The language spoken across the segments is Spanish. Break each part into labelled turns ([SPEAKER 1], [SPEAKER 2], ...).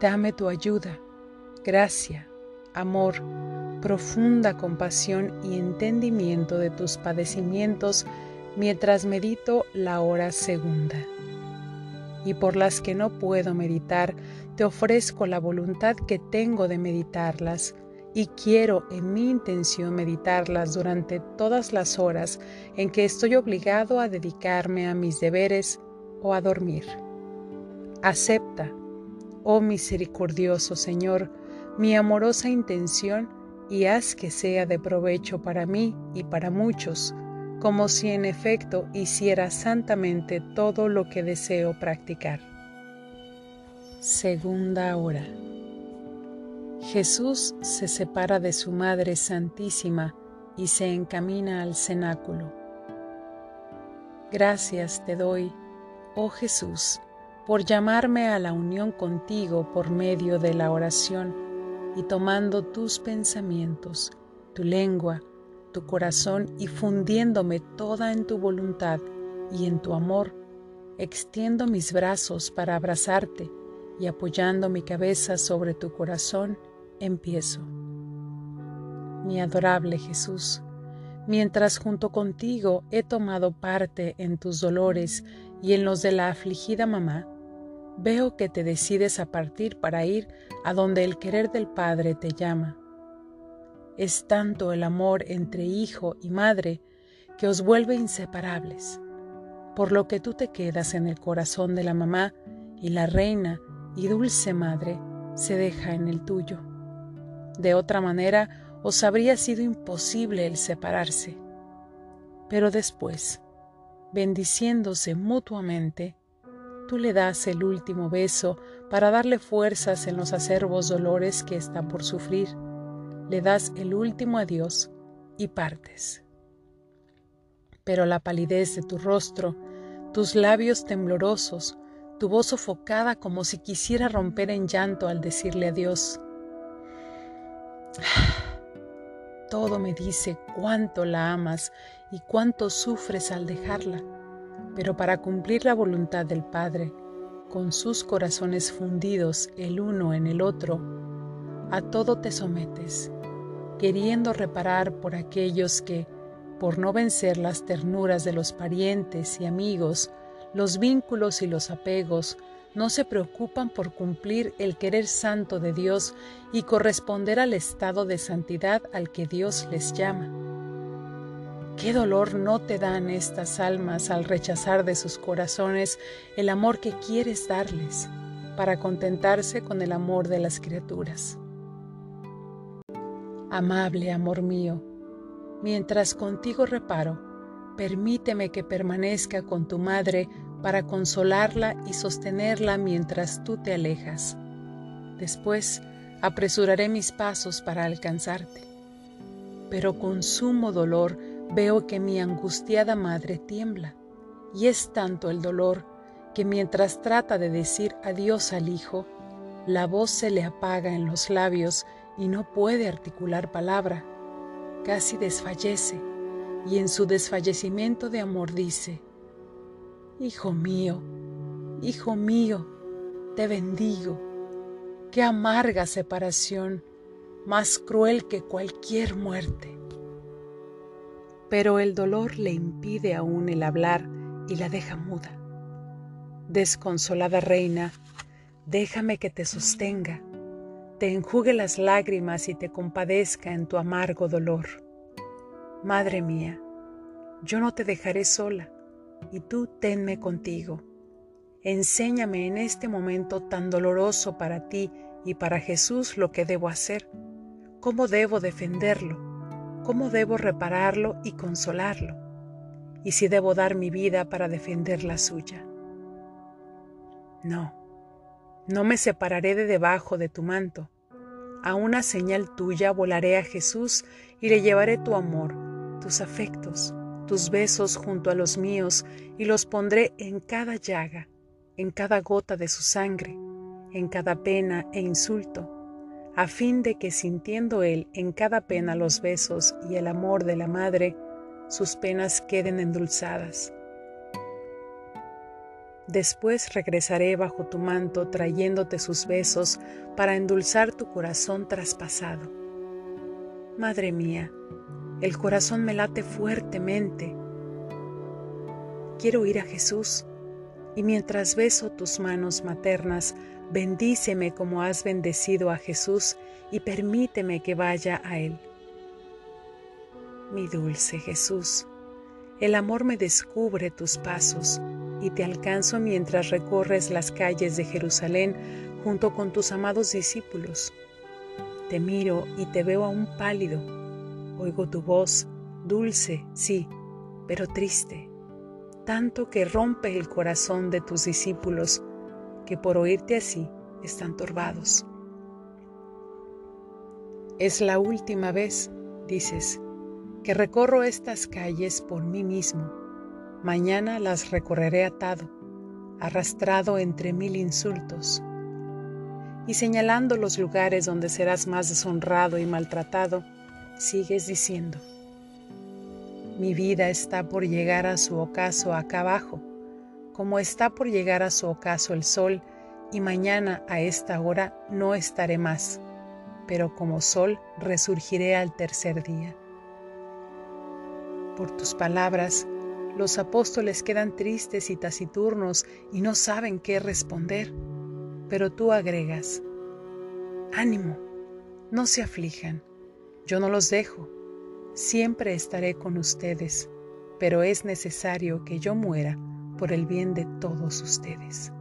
[SPEAKER 1] Dame tu ayuda, gracia, amor, profunda compasión y entendimiento de tus padecimientos mientras medito la hora segunda. Y por las que no puedo meditar, te ofrezco la voluntad que tengo de meditarlas y quiero en mi intención meditarlas durante todas las horas en que estoy obligado a dedicarme a mis deberes o a dormir. Acepta Oh misericordioso Señor, mi amorosa intención y haz que sea de provecho para mí y para muchos, como si en efecto hiciera santamente todo lo que deseo practicar. Segunda hora. Jesús se separa de su Madre Santísima y se encamina al cenáculo. Gracias te doy, oh Jesús, por llamarme a la unión contigo por medio de la oración y tomando tus pensamientos, tu lengua, tu corazón y fundiéndome toda en tu voluntad y en tu amor, extiendo mis brazos para abrazarte y apoyando mi cabeza sobre tu corazón, empiezo. Mi adorable Jesús, mientras junto contigo he tomado parte en tus dolores y en los de la afligida mamá, veo que te decides a partir para ir a donde el querer del Padre te llama. Es tanto el amor entre hijo y madre que os vuelve inseparables, por lo que tú te quedas en el corazón de la mamá y la reina y dulce madre se deja en el tuyo. De otra manera os habría sido imposible el separarse. Pero después, bendiciéndose mutuamente, tú le das el último beso para darle fuerzas en los acerbos dolores que está por sufrir. Le das el último adiós y partes. Pero la palidez de tu rostro, tus labios temblorosos, tu voz sofocada como si quisiera romper en llanto al decirle adiós. Todo me dice cuánto la amas y cuánto sufres al dejarla pero para cumplir la voluntad del Padre, con sus corazones fundidos el uno en el otro, a todo te sometes, queriendo reparar por aquellos que, por no vencer las ternuras de los parientes y amigos, los vínculos y los apegos, no se preocupan por cumplir el querer santo de Dios y corresponder al estado de santidad al que Dios les llama. ¿Qué dolor no te dan estas almas al rechazar de sus corazones el amor que quieres darles para contentarse con el amor de las criaturas? Amable amor mío, mientras contigo reparo, permíteme que permanezca con tu madre para consolarla y sostenerla mientras tú te alejas. Después apresuraré mis pasos para alcanzarte. Pero con sumo dolor Veo que mi angustiada madre tiembla, y es tanto el dolor que mientras trata de decir adiós al hijo, la voz se le apaga en los labios y no puede articular palabra. Casi desfallece, y en su desfallecimiento de amor dice, Hijo mío, hijo mío, te bendigo. Qué amarga separación, más cruel que cualquier muerte pero el dolor le impide aún el hablar y la deja muda. Desconsolada reina, déjame que te sostenga, te enjugue las lágrimas y te compadezca en tu amargo dolor. Madre mía, yo no te dejaré sola, y tú tenme contigo. Enséñame en este momento tan doloroso para ti y para Jesús lo que debo hacer, cómo debo defenderlo, cómo debo repararlo y consolarlo, y si debo dar mi vida para defender la suya. No, No me separaré de debajo de tu manto. A una señal tuya volaré a Jesús y le llevaré tu amor, tus afectos, tus besos junto a los míos y los pondré en cada llaga, en cada gota de su sangre, en cada pena e insulto, a fin de que sintiendo él en cada pena los besos y el amor de la madre, sus penas queden endulzadas Después regresaré bajo tu manto trayéndote sus besos para endulzar tu corazón traspasado. Madre mía, el corazón me late fuertemente. Quiero ir a Jesús y mientras beso tus manos maternas, bendíceme como has bendecido a Jesús y permíteme que vaya a Él. Mi dulce Jesús, el amor me descubre tus pasos y te alcanzo mientras recorres las calles de Jerusalén junto con tus amados discípulos. Te miro y te veo aún pálido. Oigo tu voz, dulce, sí, pero triste, tanto que rompe el corazón de tus discípulos, que por oírte así están turbados. Es la última vez, dices, que recorro estas calles por mí mismo Mañana las recorreré atado, arrastrado entre mil insultos, y señalando los lugares donde serás más deshonrado y maltratado, sigues diciendo, mi vida está por llegar a su ocaso acá abajo, como está por llegar a su ocaso el sol, y mañana a esta hora no estaré más, pero como sol resurgiré al tercer día. Por tus palabras, los apóstoles quedan tristes y taciturnos y no saben qué responder. Pero tú agregas, ánimo, no se aflijan, yo no los dejo, siempre estaré con ustedes, pero es necesario que yo muera por el bien de todos ustedes.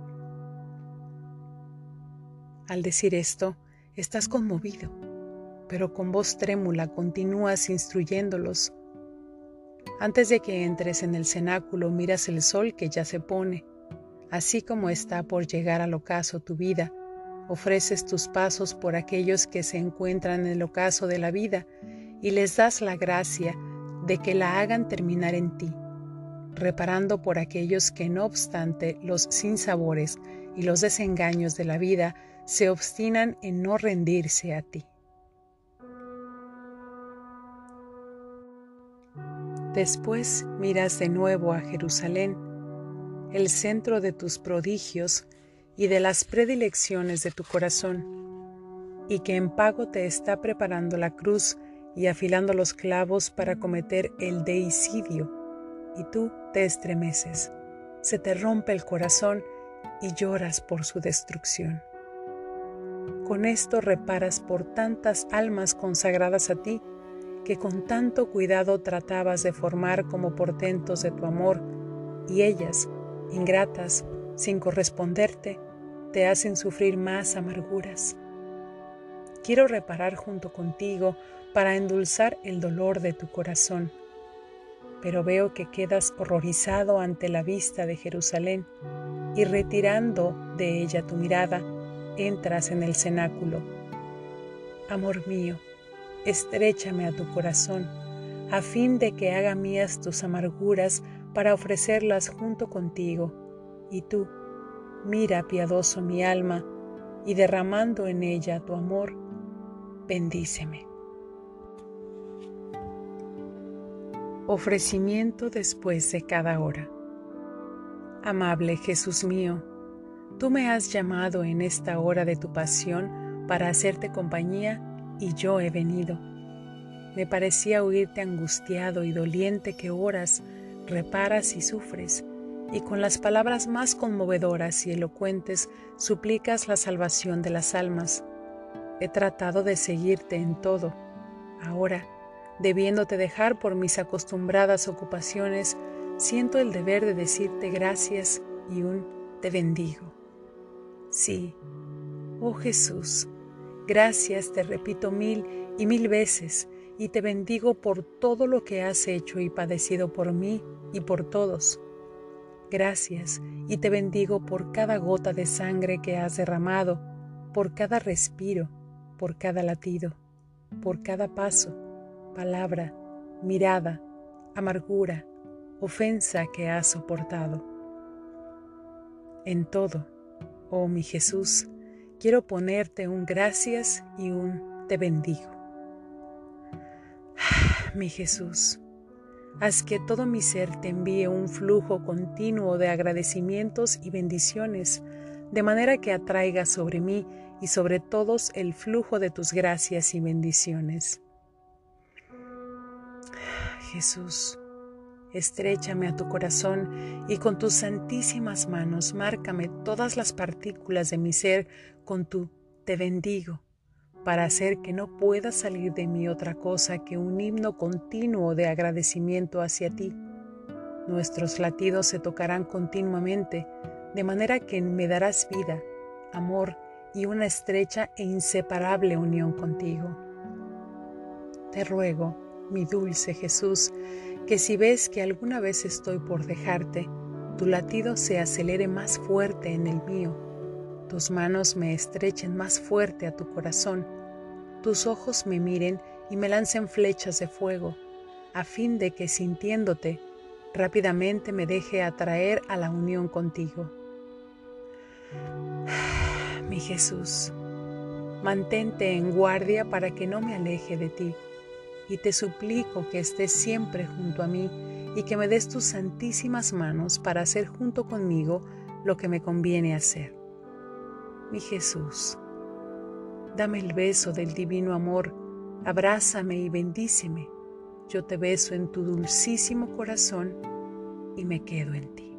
[SPEAKER 1] Al decir esto, estás conmovido, pero con voz trémula continúas instruyéndolos antes de que entres en el cenáculo miras el sol que ya se pone. Así como está por llegar al ocaso tu vida, ofreces tus pasos por aquellos que se encuentran en el ocaso de la vida y les das la gracia de que la hagan terminar en ti, reparando por aquellos que no obstante los sinsabores y los desengaños de la vida se obstinan en no rendirse a ti. Después miras de nuevo a Jerusalén, el centro de tus prodigios y de las predilecciones de tu corazón, y que en pago te está preparando la cruz y afilando los clavos para cometer el deicidio, y tú estremeces, se te rompe el corazón y lloras por su destrucción. Con esto reparas por tantas almas consagradas a ti, que con tanto cuidado tratabas de formar como portentos de tu amor, y ellas, ingratas, sin corresponderte, te hacen sufrir más amarguras. Quiero reparar junto contigo para endulzar el dolor de tu corazón, pero veo que quedas horrorizado ante la vista de Jerusalén y retirando de ella tu mirada, entras en el cenáculo. Amor mío, estréchame a tu corazón, a fin de que haga mías tus amarguras para ofrecerlas junto contigo. Y tú, mira piadoso mi alma, y derramando en ella tu amor, bendíceme. Ofrecimiento después de cada hora. Amable Jesús mío, tú me has llamado en esta hora de tu pasión para hacerte compañía y yo he venido. Me parecía oírte angustiado y doliente que oras, reparas y sufres, y con las palabras más conmovedoras y elocuentes suplicas la salvación de las almas. He tratado de seguirte en todo. Ahora, debiéndote dejar por mis acostumbradas ocupaciones, siento el deber de decirte gracias y un te bendigo. Sí, oh Jesús, Gracias te repito mil y mil veces y te bendigo por todo lo que has hecho y padecido por mí y por todos. Gracias y te bendigo por cada gota de sangre que has derramado, por cada respiro, por cada latido, por cada paso, palabra, mirada, amargura, ofensa que has soportado. En todo, oh mi Jesús, quiero ponerte un gracias y un te bendigo. Mi Jesús, haz que todo mi ser te envíe un flujo continuo de agradecimientos y bendiciones, de manera que atraiga sobre mí y sobre todos el flujo de tus gracias y bendiciones. Jesús, Estréchame a tu corazón y con tus santísimas manos márcame todas las partículas de mi ser con tu te bendigo, para hacer que no pueda salir de mí otra cosa que un himno continuo de agradecimiento hacia ti. Nuestros latidos se tocarán continuamente, de manera que me darás vida, amor y una estrecha e inseparable unión contigo. Te ruego, mi dulce Jesús, que si ves que alguna vez estoy por dejarte, tu latido se acelere más fuerte en el mío, tus manos me estrechen más fuerte a tu corazón, tus ojos me miren y me lancen flechas de fuego, a fin de que sintiéndote, rápidamente me deje atraer a la unión contigo. Mi Jesús, mantente en guardia para que no me aleje de ti y te suplico que estés siempre junto a mí y que me des tus santísimas manos para hacer junto conmigo lo que me conviene hacer. Mi Jesús, dame el beso del divino amor, abrázame y bendíceme. Yo te beso en tu dulcísimo corazón y me quedo en ti.